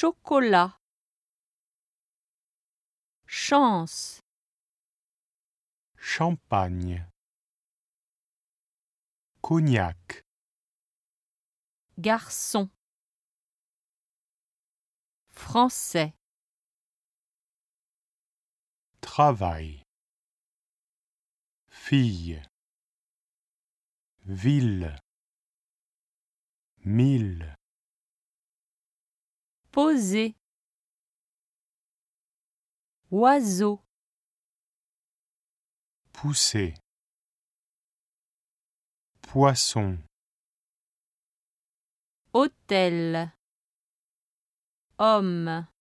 chocolat, chance, champagne, cognac, garçon, français, travail, fille, ville, mille, poser, oiseau, pousser, poisson, hôtel, homme.